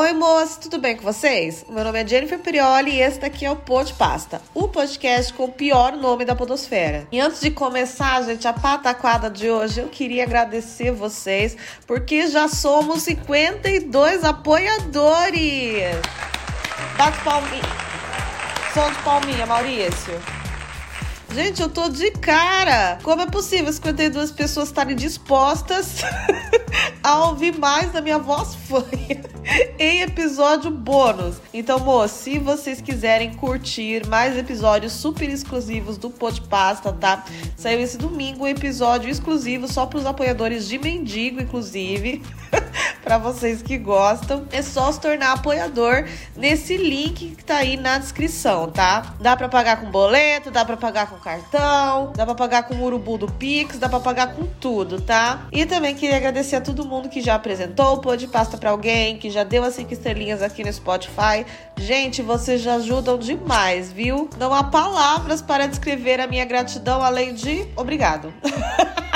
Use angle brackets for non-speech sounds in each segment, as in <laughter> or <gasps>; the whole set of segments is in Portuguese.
Oi, moças, tudo bem com vocês? Meu nome é Jennifer Prioli e esse daqui é o Pod Pasta, o podcast com o pior nome da podosfera. E antes de começar, gente, a pataquada de hoje, eu queria agradecer vocês, porque já somos 52 apoiadores! Bate palminha. Som de palminha, Maurício. Gente, eu tô de cara. Como é possível 52 pessoas estarem dispostas <laughs> a ouvir mais da minha voz <laughs> fanha <laughs> em episódio bônus? Então, moço, se vocês quiserem curtir mais episódios super exclusivos do Podpasta, tá? Saiu esse domingo um episódio exclusivo só para os apoiadores de Mendigo, inclusive. <laughs> para vocês que gostam, é só se tornar apoiador nesse link que tá aí na descrição, tá? Dá para pagar com boleto, dá para pagar com cartão, dá para pagar com o urubu do Pix, dá para pagar com tudo, tá? E também queria agradecer a todo mundo que já apresentou o Pô Pasta para alguém, que já deu as cinco estrelinhas aqui no Spotify. Gente, vocês já ajudam demais, viu? Não há palavras para descrever a minha gratidão além de obrigado. <laughs>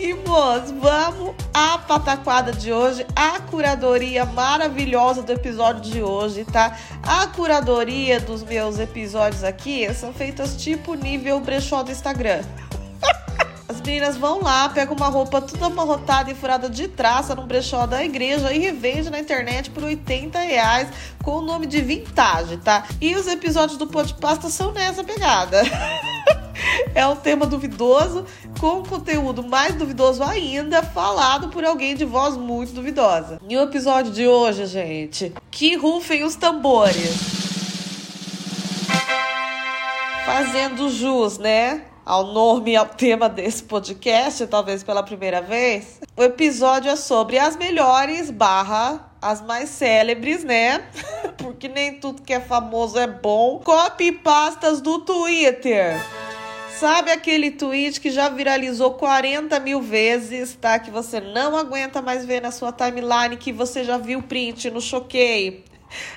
E, moços, vamos à pataquada de hoje, a curadoria maravilhosa do episódio de hoje, tá? A curadoria dos meus episódios aqui são feitas tipo nível brechó do Instagram. As meninas vão lá, pegam uma roupa toda amarrotada e furada de traça num brechó da igreja e revende na internet por 80 reais com o nome de vintage, tá? E os episódios do Podpasta são nessa pegada. <laughs> é um tema duvidoso, com conteúdo mais duvidoso ainda, falado por alguém de voz muito duvidosa. E o episódio de hoje, gente, que rufem os tambores. Fazendo jus, né? Ao nome e ao tema desse podcast, talvez pela primeira vez. O episódio é sobre as melhores barra as mais célebres, né? <laughs> Porque nem tudo que é famoso é bom. Copy pastas do Twitter. Sabe aquele tweet que já viralizou 40 mil vezes, tá? Que você não aguenta mais ver na sua timeline, que você já viu print no Choquei,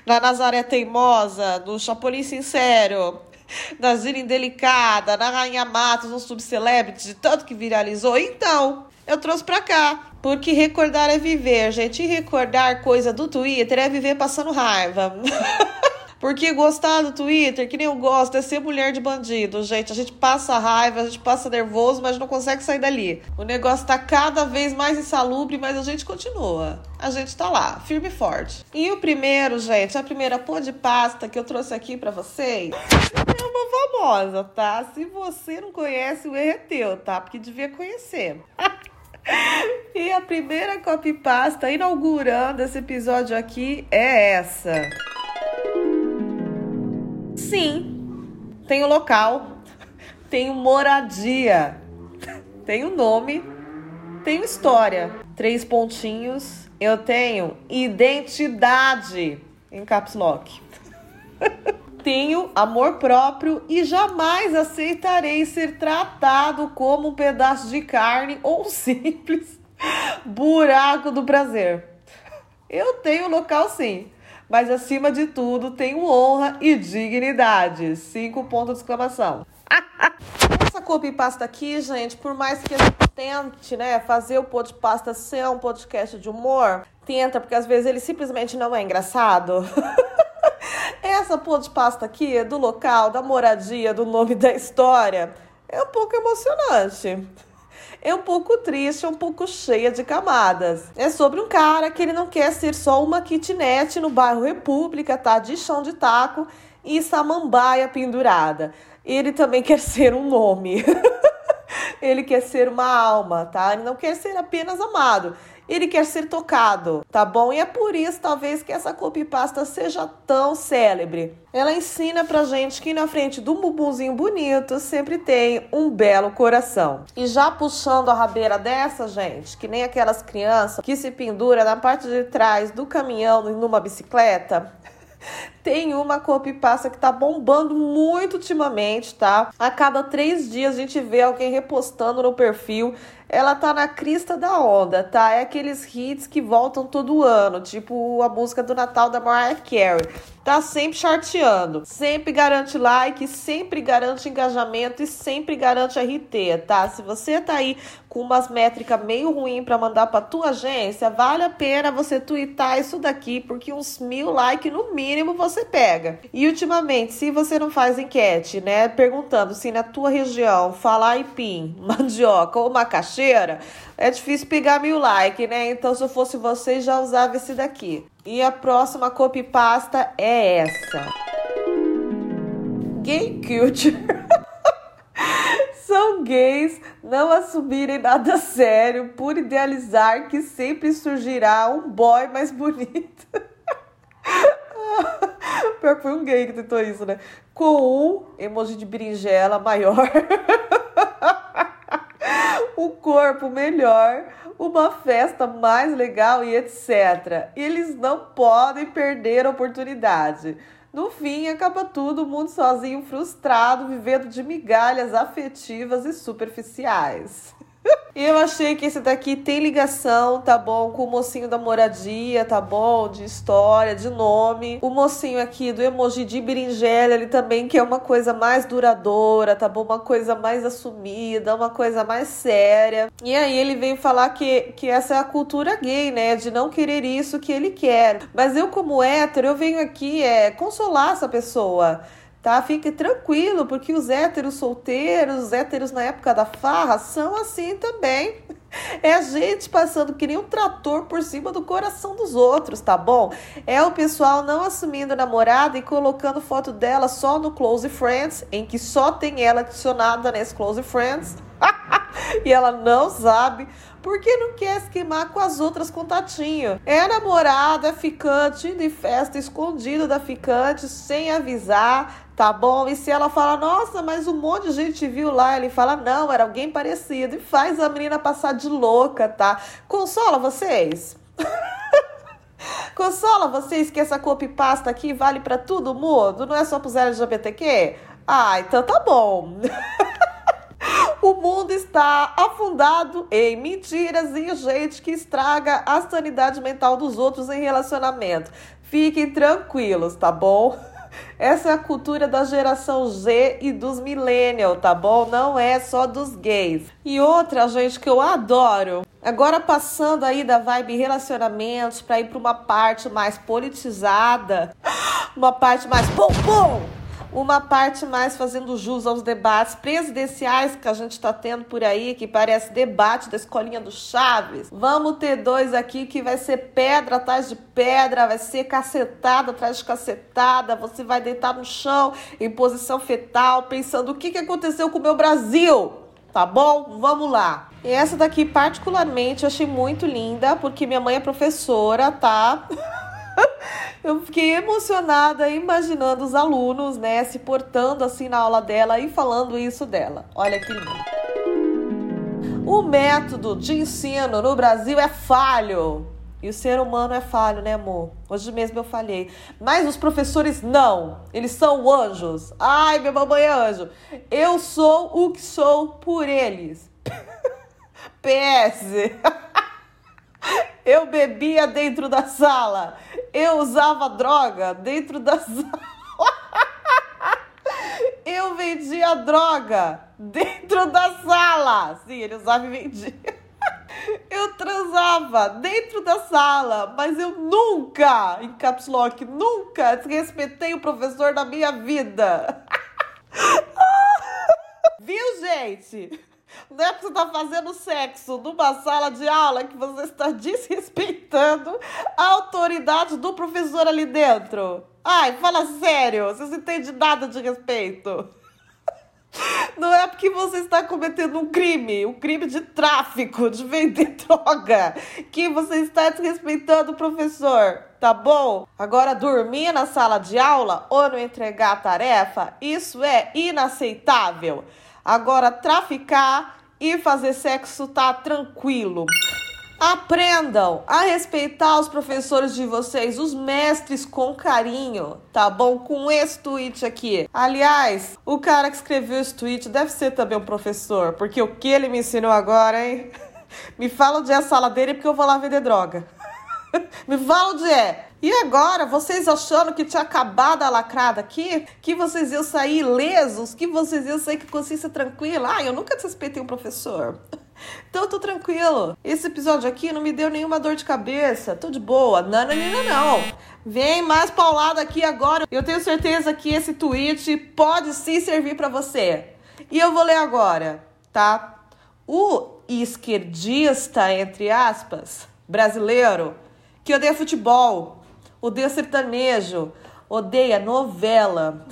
na Nazaré Teimosa, no Chapolin Sincero, <laughs> na Zira Indelicada, na Rainha Matos, no Subcelebrity, de tanto que viralizou. Então, eu trouxe pra cá. Porque recordar é viver, gente. E recordar coisa do Twitter é viver passando raiva. <laughs> Porque gostar do Twitter, que nem eu gosto, é ser mulher de bandido, gente. A gente passa raiva, a gente passa nervoso, mas não consegue sair dali. O negócio tá cada vez mais insalubre, mas a gente continua. A gente tá lá, firme e forte. E o primeiro, gente, a primeira pô de pasta que eu trouxe aqui para vocês é uma famosa, tá? Se você não conhece, o erro é teu, tá? Porque devia conhecer. <laughs> e a primeira copy pasta inaugurando esse episódio aqui é essa. Sim, tem o local, tem moradia, tem o nome, tem história. Três pontinhos. Eu tenho identidade em caps lock. <laughs> tenho amor próprio e jamais aceitarei ser tratado como um pedaço de carne ou simples <laughs> buraco do prazer. Eu tenho local sim mas acima de tudo tenho honra e dignidade. Cinco pontos de exclamação. <laughs> Essa copy pasta aqui, gente, por mais que a gente tente, né, fazer o pod pasta ser um podcast de humor, tenta, porque às vezes ele simplesmente não é engraçado. <laughs> Essa pod pasta aqui, do local, da moradia, do nome da história, é um pouco emocionante é um pouco triste, é um pouco cheia de camadas. É sobre um cara que ele não quer ser só uma kitnet no bairro República, tá? De chão de taco e samambaia pendurada. Ele também quer <laughs> ser um nome. <laughs> ele quer ser uma alma, tá? Ele não quer ser apenas amado ele quer ser tocado, tá bom? E é por isso, talvez, que essa copypasta seja tão célebre. Ela ensina pra gente que na frente do bumbumzinho bonito sempre tem um belo coração. E já puxando a rabeira dessa, gente, que nem aquelas crianças que se pendura na parte de trás do caminhão numa bicicleta, Tem uma copypasta que tá bombando muito ultimamente, tá? A cada três dias a gente vê alguém repostando no perfil ela tá na crista da onda, tá? É aqueles hits que voltam todo ano, tipo a música do Natal da Mariah Carey. Tá sempre charteando, sempre garante like, sempre garante engajamento e sempre garante RT, tá? Se você tá aí com umas métricas meio ruim para mandar para tua agência, vale a pena você twittar isso daqui, porque uns mil likes no mínimo você pega. E ultimamente, se você não faz enquete, né, perguntando se na tua região fala aipim, <laughs> mandioca ou macaxeira, é difícil pegar mil likes, né? Então, se eu fosse você, já usava esse daqui. E a próxima copy pasta é essa. Gay Culture. <laughs> São gays não assumirem nada sério por idealizar que sempre surgirá um boy mais bonito. <laughs> Pior que foi um gay que tentou isso, né? Com um emoji de berinjela maior. <laughs> um corpo melhor, uma festa mais legal e etc. Eles não podem perder a oportunidade. No fim, acaba tudo o mundo sozinho, frustrado, vivendo de migalhas afetivas e superficiais. Eu achei que esse daqui tem ligação, tá bom, com o mocinho da moradia, tá bom, de história, de nome. O mocinho aqui do emoji de berinjela, ele também quer uma coisa mais duradoura, tá bom, uma coisa mais assumida, uma coisa mais séria. E aí ele veio falar que, que essa é a cultura gay, né, de não querer isso que ele quer. Mas eu como hétero, eu venho aqui é consolar essa pessoa tá? Fique tranquilo, porque os héteros solteiros, os héteros na época da farra, são assim também. <laughs> É gente passando que nem um trator por cima do coração dos outros, tá bom? É o pessoal não assumindo namorada e colocando foto dela só no Close Friends, em que só tem ela adicionada nesse Close Friends. <laughs> e ela não sabe porque não quer se queimar com as outras contatinhos. É namorada, é ficante, indo em festa escondido da ficante, sem avisar, tá bom? E se ela fala, nossa, mas um monte de gente viu lá, ele fala, não, era alguém parecido. E faz a menina passar de louca, tá? Consola vocês. <laughs> Consola vocês que essa copy pasta aqui vale para todo mundo, não é só pros LGBTQ? Ah, então tá bom. <laughs> O mundo está afundado em mentiras e gente que estraga a sanidade mental dos outros em relacionamento. Fiquem tranquilos, tá bom? <laughs> Essa é a cultura da geração Z e dos millennials, tá bom? Não é só dos gays. E outra, gente, que eu adoro. Agora passando aí da vibe relacionamentos para ir para uma parte mais politizada, <gasps> uma parte mais pum pum uma parte mais fazendo jus aos debates presidenciais que a gente está tendo por aí, que parece debate da escolinha do Chaves. Vamos ter dois aqui que vai ser pedra atrás de pedra, vai ser cacetada atrás de cacetada, você vai deitar no chão em posição fetal, pensando o que, que aconteceu com o meu Brasil. Tá bom? Vamos lá. E essa daqui, particularmente, eu achei muito linda, porque minha mãe é professora, tá? <laughs> <laughs> Eu fiquei emocionada imaginando os alunos, né, se portando assim na aula dela e falando isso dela. Olha que lindo. O método de ensino no Brasil é falho. E o ser humano é falho, né, amor? Hoje mesmo eu falhei. Mas os professores não. Eles são anjos. Ai, minha mamãe é anjo. Eu sou o que sou por eles. <laughs> PS. <laughs> Eu bebia dentro da sala. Eu usava droga dentro da <laughs> sala. Eu vendia droga dentro da sala. Sim, ele usava e vendia. Eu transava dentro da sala, mas eu nunca, em caps lock, nunca desrespeitei o professor da minha vida. <laughs> Viu, gente? Não é porque você está fazendo sexo numa sala de aula que você está desrespeitando a autoridade do professor ali dentro. Ai, fala sério, você não entende nada de respeito. <laughs> Não é porque você está cometendo um crime, um crime de tráfico, de vender <laughs> droga, que você está desrespeitando o professor, tá bom? Agora, dormir na sala de aula ou não entregar a tarefa, isso é inaceitável. Agora, traficar e fazer sexo tá tranquilo. Aprendam a respeitar os professores de vocês, os mestres com carinho, tá bom? Com esse tweet aqui. Aliás, o cara que escreveu esse tweet deve ser também um professor, porque o que ele me ensinou agora, hein? <laughs> Me fala onde é a sala dele porque eu vou lá vender droga. <laughs> me fala onde é. E agora, vocês achando que tinha acabado a lacrada aqui? Que vocês iam sair ilesos? Que vocês iam sair com consciência tranquila? Ah, eu nunca desrespeitei um professor. <laughs> Então tô tranquilo. Esse episódio aqui não me deu nenhuma dor de cabeça. Tô de boa. Não, não, não, não. Vem mais paulada aqui agora. Eu tenho certeza que esse tweet pode sim servir para você. E eu vou ler agora, tá? O esquerdista, entre aspas, brasileiro, que odeia futebol, odeia sertanejo, odeia novela,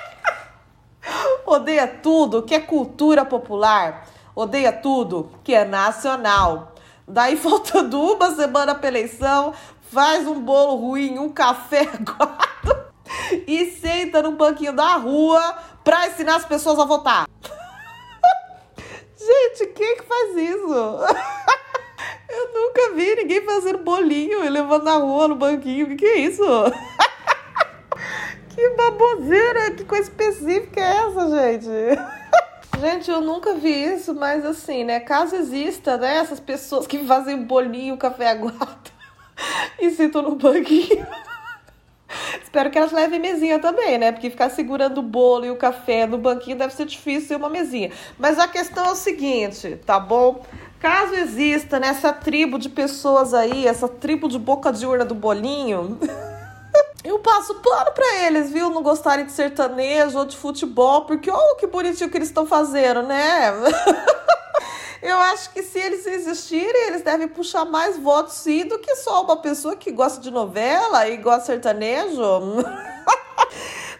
<laughs> odeia tudo que é cultura popular odeia tudo que é nacional. Daí, <laughs> faltando uma semana para eleição, faz um bolo ruim, um café <laughs> aguado e senta num banquinho da rua para ensinar as pessoas a votar. Gente, quem que faz isso? Eu nunca vi ninguém fazendo bolinho e levando na rua no banquinho. O que, que é isso? <laughs> Que baboseira, que coisa específica é essa, gente? <laughs> Gente, eu nunca vi isso, mas assim, né? Caso exista, né? Essas pessoas que fazem bolinho, café aguado <laughs> e sentam no banquinho. Espero que elas levem mesinha também, né? Porque ficar segurando o bolo e o café no banquinho deve ser difícil uma mesinha. Mas a questão é o seguinte, tá bom? Caso exista nessa tribo de pessoas aí, essa tribo de boca de urna do bolinho. <laughs> Eu passo plano para eles, viu? Não gostarem de sertanejo ou de futebol, porque olha que bonitinho que eles estão fazendo, né? <laughs> Eu acho que se eles existirem, eles devem puxar mais votos sim do que só uma pessoa que gosta de novela e gosta de sertanejo. <laughs>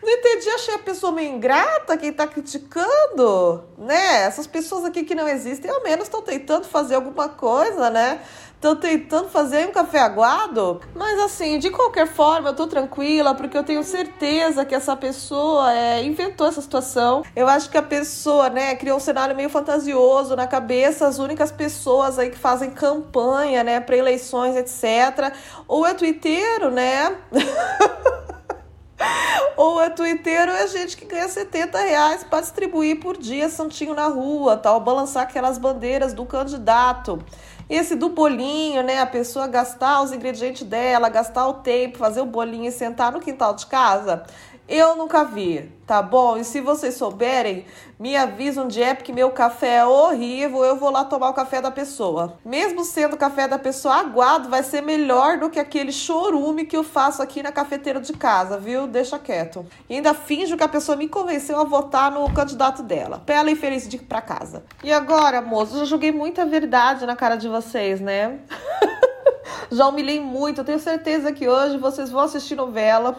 Não entendi, achei a pessoa meio ingrata, quem tá criticando, né? Essas pessoas aqui que não existem, ao menos estão tentando fazer alguma coisa, né? Estão tentando fazer um café aguado, mas assim, de qualquer forma, eu tô tranquila, porque eu tenho certeza que essa pessoa é, inventou essa situação. Eu acho que a pessoa, né, criou um cenário meio fantasioso na cabeça, as únicas pessoas aí que fazem campanha, né, para eleições, etc. Ou é twitteiro, né? <laughs> Ou é twitteiro é gente que ganha 70 reais para distribuir por dia santinho na rua, tal, balançar aquelas bandeiras do candidato. Esse do bolinho, né? A pessoa gastar os ingredientes dela, gastar o tempo, fazer o bolinho e sentar no quintal de casa. Eu nunca vi, tá bom? E se vocês souberem, me avisam de é porque meu café é horrível, eu vou lá tomar o café da pessoa. Mesmo sendo o café da pessoa aguado, vai ser melhor do que aquele chorume que eu faço aqui na cafeteira de casa, viu? Deixa quieto. E ainda finjo que a pessoa me convenceu a votar no candidato dela. Pra ela ir feliz de ir pra casa. E agora, moço, eu joguei muita verdade na cara de vocês, né? <laughs> Já humilhei muito, eu tenho certeza que hoje vocês vão assistir novela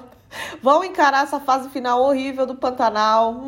Vão encarar essa fase final horrível do Pantanal.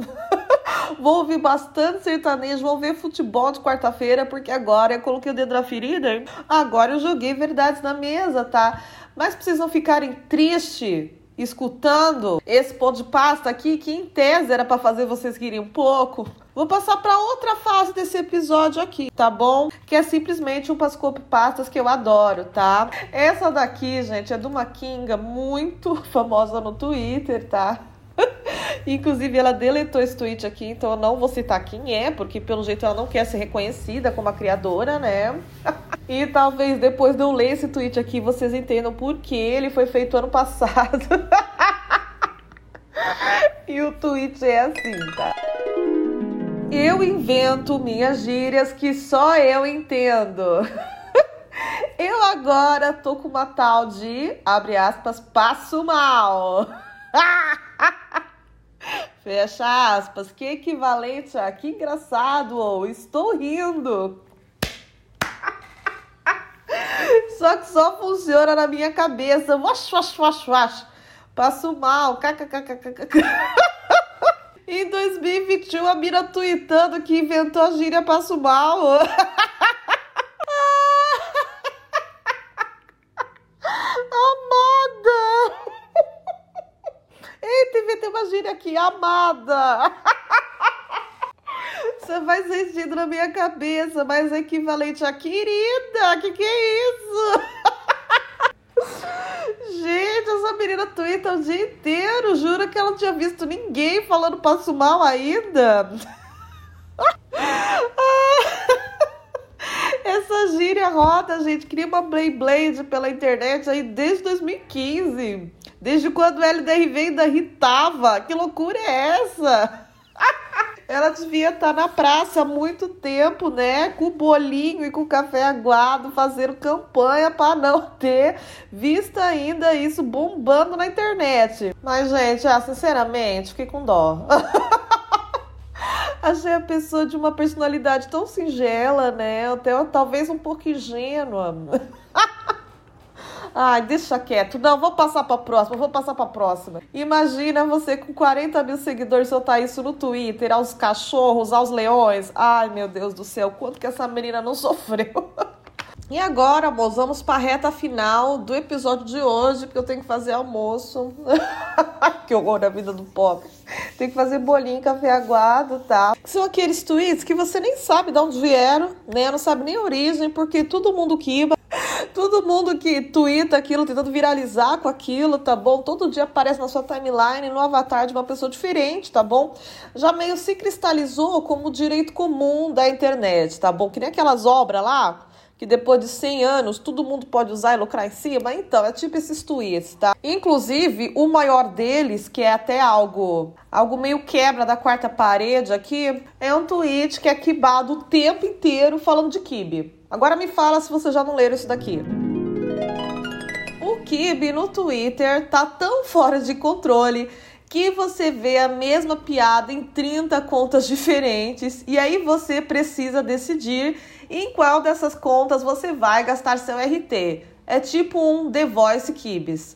<laughs> vou ouvir bastante sertanejo, vou ver futebol de quarta-feira, porque agora eu coloquei o dedo na ferida. Agora eu joguei verdades na mesa, tá? Mas precisam ficarem tristes escutando esse pão de pasta aqui, que em tese era para fazer vocês rirem um pouco. Vou passar para outra fase desse episódio aqui, tá bom? Que é simplesmente um pascope pastas que eu adoro, tá? Essa daqui, gente, é de uma Kinga muito <laughs> famosa no Twitter, tá? <laughs> Inclusive, ela deletou esse tweet aqui, então eu não vou citar quem é, porque pelo jeito ela não quer ser reconhecida como a criadora, né? <laughs> e talvez depois de eu ler esse tweet aqui, vocês entendam por que ele foi feito ano passado. <laughs> e o tweet é assim, tá? Eu invento minhas gírias que só eu entendo. <laughs> Eu agora tô com uma tal de, abre aspas, passo mal. <laughs> Fecha aspas, que equivalente a que engraçado ou estou rindo. Só que só funciona na minha cabeça. Wash, wash, wash, wash. Passo mal. <laughs> Em 2021, a Mira tweetando que inventou a gíria passo mal. <laughs> <laughs> Eita, inventei uma gíria aqui, amada. Você faz sentido na minha cabeça, mas é equivalente a querida. Que que é isso? <laughs> Gente, essa menina twitta o dia inteiro. Jura que ela não tinha visto ninguém falando passo mal ainda. <laughs> Essa gíria roda, gente. Cria uma Blade pela internet aí desde 2015. Desde quando o LDRV ainda irritava. Que loucura é essa? Ela devia estar na praça há muito tempo, né? Com bolinho e com café aguado, fazendo campanha para não <laughs> ter visto ainda isso bombando na internet. Mas, gente, ah, sinceramente, fiquei com dó. <laughs> Achei a pessoa de uma personalidade tão singela, né? Até talvez um pouco ingênua. <laughs> Ai, deixa quieto. Não, vou passar pra próxima, vou passar pra próxima. Imagina você com 40 mil seguidores soltar isso no Twitter, aos cachorros, aos leões. Ai, meu Deus do céu, quanto que essa menina não <laughs> sofreu. E agora, moços, vamos para a reta final do episódio de hoje, porque eu tenho que fazer almoço. <laughs> que horror da vida do pobre. Tem que fazer bolinho, café aguado, tá? São aqueles tweets que você nem sabe de onde vieram, né? Não sabe nem a origem, porque todo mundo quiba. Todo mundo que twitta aquilo, tentando viralizar com aquilo, tá bom? Todo dia aparece na sua timeline no avatar de uma pessoa diferente, tá bom? Já meio se cristalizou como direito comum da internet, tá bom? Que nem aquelas obras lá que depois de 100 anos todo mundo pode usar e lucrar em cima? Então, é tipo esses tweets, tá? Inclusive, o maior deles, que é até algo, algo meio quebra da quarta parede aqui, é um tweet que é quibado o tempo inteiro falando de kibe. Agora me fala se você já não leram isso daqui. O kibe no Twitter tá tão fora de controle que você vê a mesma piada em 30 contas diferentes e aí você precisa decidir em qual dessas contas você vai gastar seu RT. É tipo um The Voice Kibs.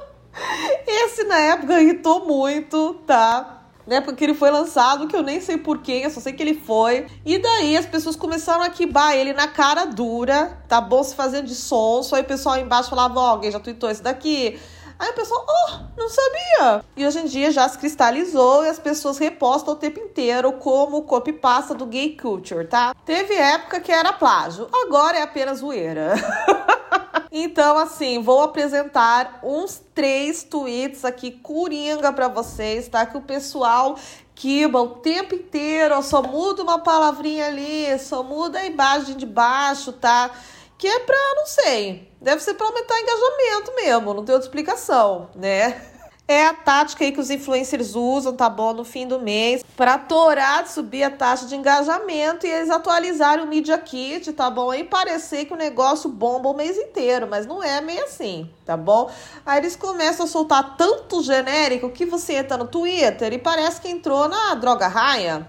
<laughs> Esse na época irritou muito, tá? Né, porque ele foi lançado, que eu nem sei porquê, eu só sei que ele foi. E daí as pessoas começaram a quibar ele na cara dura, tá bom? Se fazendo de sonso. Aí o pessoal embaixo falava, ó, oh, alguém já tweetou esse daqui. Aí o pessoal, oh, não sabia. E hoje em dia já se cristalizou e as pessoas repostam o tempo inteiro como copy pasta do gay culture, tá? Teve época que era plágio, agora é apenas zoeira. <laughs> então, assim, vou apresentar uns três tweets aqui coringa para vocês, tá? Que o pessoal quiba o tempo inteiro, só muda uma palavrinha ali, só muda a imagem de baixo, tá? que é pra, não sei, deve ser para aumentar engajamento mesmo, não tem outra explicação, né? É a tática aí que os influencers usam, tá bom, no fim do mês, para torar de subir a taxa de engajamento e eles atualizarem o Media Kit, tá bom? E parecer que o negócio bomba o mês inteiro, mas não é meio assim, tá bom? Aí eles começam a soltar tanto genérico que você entra no Twitter e parece que entrou na Droga Raia,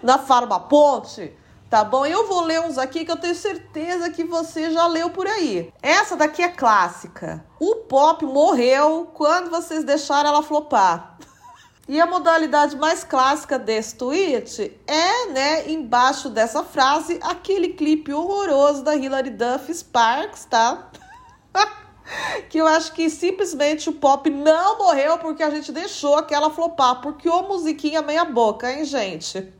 na Farma Ponte, tá bom? Eu vou ler uns aqui que eu tenho certeza que você já leu por aí. Essa daqui é clássica. O pop morreu quando vocês deixaram ela flopar. <laughs> E a modalidade mais clássica desse tweet é, né, embaixo dessa frase, aquele clipe horroroso da Hilary Duff Sparks, tá? <laughs> que eu acho que simplesmente o pop não morreu porque a gente deixou aquela flopar. Porque ô musiquinha meia boca, hein, gente?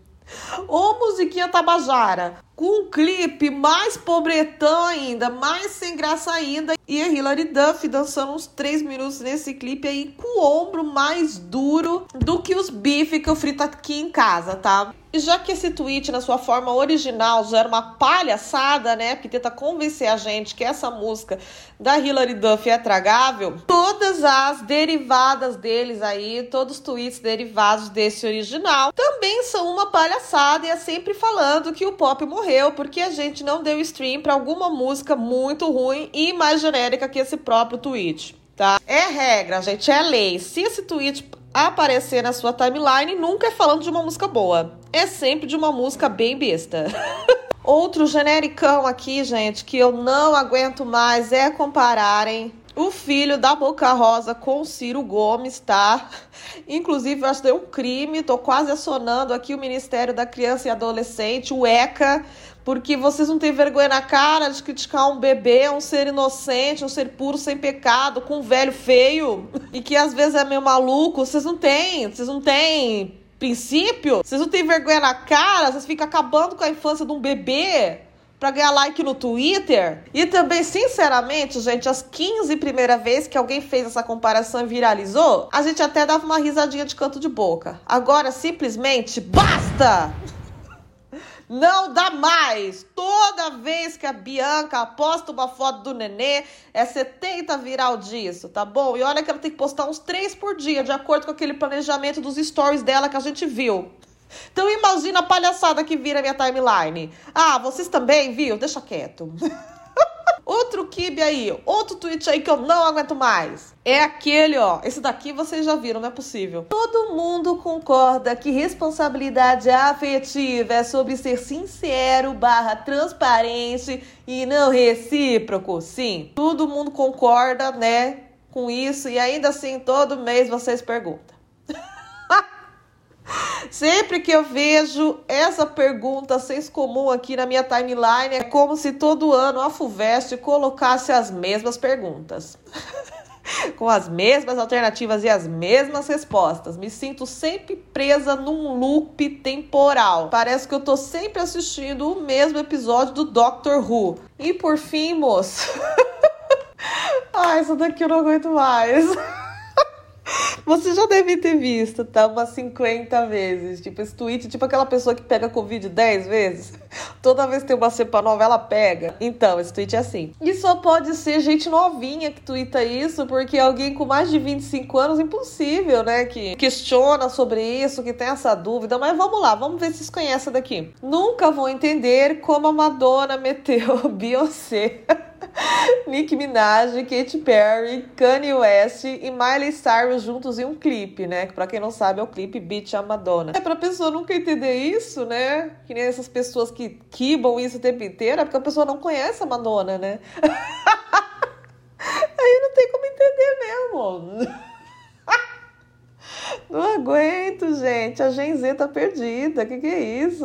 Ô musiquinha Tabajara, com um clipe mais pobretão ainda, mais sem graça ainda. E a Hilary Duff dançando uns 3 minutos nesse clipe aí com o ombro mais duro do que os bifes que eu frito aqui em casa, tá? E já que esse tweet, na sua forma original, já era uma palhaçada, né? Porque tenta convencer a gente que essa música da Hilary Duff é tragável, todas as derivadas deles aí, todos os tweets derivados desse original, também são uma palhaçada e é sempre falando que o pop morreu porque a gente não deu stream para alguma música muito ruim e mais genérica que esse próprio tweet. Tá? É regra, gente, é lei. Se esse tweet aparecer na sua timeline, nunca é falando de uma música boa. É sempre de uma música bem besta. <laughs> Outro genericão aqui, gente, que eu não aguento mais é compararem o filho da Boca Rosa com o Ciro Gomes, tá? <laughs> Inclusive, eu acho que é um crime, tô quase acionando aqui o Ministério da Criança e Adolescente, o ECA, porque vocês não têm vergonha na cara de criticar um bebê, um ser inocente, um ser puro, sem pecado, com um velho feio, <laughs> e que às vezes é meio maluco. Vocês não têm, vocês não têm princípio? Vocês não têm vergonha na cara? Vocês ficam acabando com a infância de um bebê? para ganhar like no Twitter. E também, sinceramente, gente, as 15 primeiras vezes que alguém fez essa comparação e viralizou, a gente até dava uma risadinha de canto de boca. Agora, simplesmente, basta! Não dá mais! Toda vez que a Bianca posta uma foto do nenê, é 70 viral disso, tá bom? E olha que ela tem que postar uns 3 por dia, de acordo com aquele planejamento dos stories dela que a gente viu. Então imagina a palhaçada que vira minha timeline. Ah, vocês também, viu? Deixa quieto. <laughs> Outro kibe aí, outro tweet aí que eu não aguento mais. É aquele, ó. Esse daqui vocês já viram, não é possível. Todo mundo concorda que responsabilidade afetiva é sobre ser sincero, barra transparente e não recíproco. Sim, todo mundo concorda, né, com isso. E ainda assim, todo mês vocês perguntam. <laughs> Sempre que eu vejo essa pergunta senso comum aqui na minha timeline, é como se todo ano a FUVEST colocasse as mesmas perguntas. <laughs> Com as mesmas alternativas e as mesmas respostas. Me sinto sempre presa num loop temporal. Parece que eu tô sempre assistindo o mesmo episódio do Doctor Who. E por fim, moço. <laughs> Ai, isso daqui eu não aguento mais. <laughs> Você já deve ter visto, tá? Umas 50 vezes. Tipo, esse tweet, tipo aquela pessoa que pega Covid 10 vezes. <laughs> Toda vez que tem uma cepa nova, ela pega. Então, esse tweet é assim. E só pode ser gente novinha que twitta isso, porque alguém com mais de 25 anos, impossível, né? Que questiona sobre isso, que tem essa dúvida. Mas vamos lá, vamos ver se vocês conhecem daqui. Nunca vão entender como a Madonna meteu <laughs> Beyoncé. <laughs> Nick Minaj, Katy Perry, Kanye West e Miley Cyrus juntos em um clipe, né? Que pra quem não sabe é o clipe Beat a Madonna. É pra pessoa nunca entender isso, né? Que nem essas pessoas que quibam isso o tempo inteiro, é porque a pessoa não conhece a Madonna, né? <laughs> Aí não tem como entender mesmo. <laughs> Não aguento, gente. A Gen Z tá perdida. Que que é isso?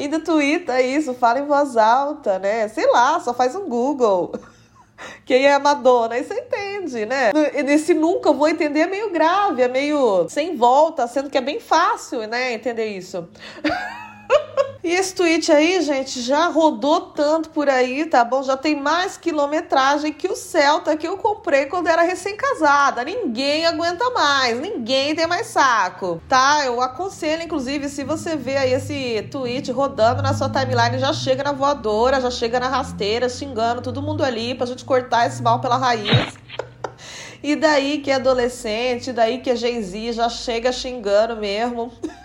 Ainda twitta isso, fala em voz alta, né? Sei lá, só faz um Google. <laughs> Quem é a Madonna? Aí você entende, né? Nesse nunca vou entender é meio grave, é meio sem volta, sendo que é bem fácil, né? Entender isso. <laughs> E esse tweet aí, gente, já rodou tanto por aí, tá bom? Já tem mais quilometragem que o Celta que eu comprei quando era recém-casada. Ninguém aguenta mais, ninguém tem mais saco, tá? Eu aconselho, inclusive, se você vê aí esse tweet rodando na sua timeline, já chega na voadora, já chega na rasteira, xingando todo mundo ali pra gente cortar esse mal pela raiz. <laughs> E daí que é adolescente, daí que é Gen Z, já chega xingando mesmo. <laughs>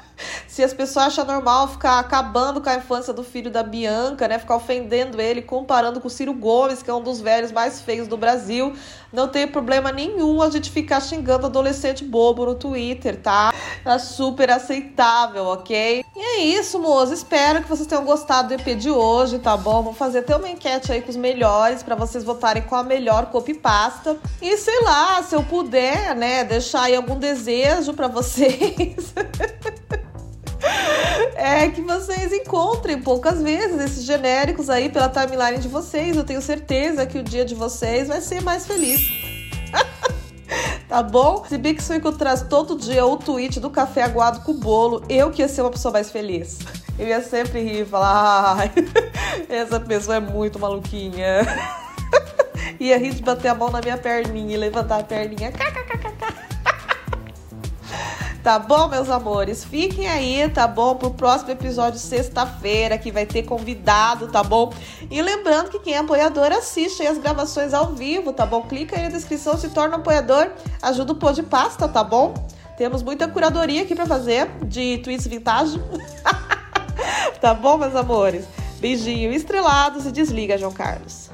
Se as pessoas acham normal ficar acabando com a infância do filho da Bianca, né? Ficar ofendendo ele, comparando com o Ciro Gomes, que é um dos velhos mais feios do Brasil, não tem problema nenhum a gente ficar xingando adolescente bobo no Twitter, tá? É super aceitável, ok? E é isso, moço. Espero que vocês tenham gostado do EP de hoje, tá bom? Vou fazer até uma enquete aí com os melhores para vocês votarem qual a melhor copy pasta. E sei lá, se eu puder, né, deixar aí algum desejo para vocês. <laughs> é que vocês encontrem poucas vezes esses genéricos aí pela timeline de vocês. Eu tenho certeza que o dia de vocês vai ser mais feliz. <laughs> tá bom? Se se eu encontrasse todo dia o tweet do café aguado com bolo, eu que ia ser uma pessoa mais feliz. Eu ia sempre rir e falar, ai, <laughs> essa pessoa é muito maluquinha. <laughs> ia rir de bater a mão na minha perninha e levantar a perninha. Tá bom, meus amores? Fiquem aí, tá bom? Pro próximo episódio, sexta-feira, que vai ter convidado, tá bom? E lembrando que quem é apoiador assiste as gravações ao vivo, tá bom? Clica aí na descrição, se torna apoiador, ajuda o pô de pasta, tá bom? Temos muita curadoria aqui para fazer de tweets vintage. <laughs> tá bom, meus amores? Beijinho estrelados e desliga, João Carlos.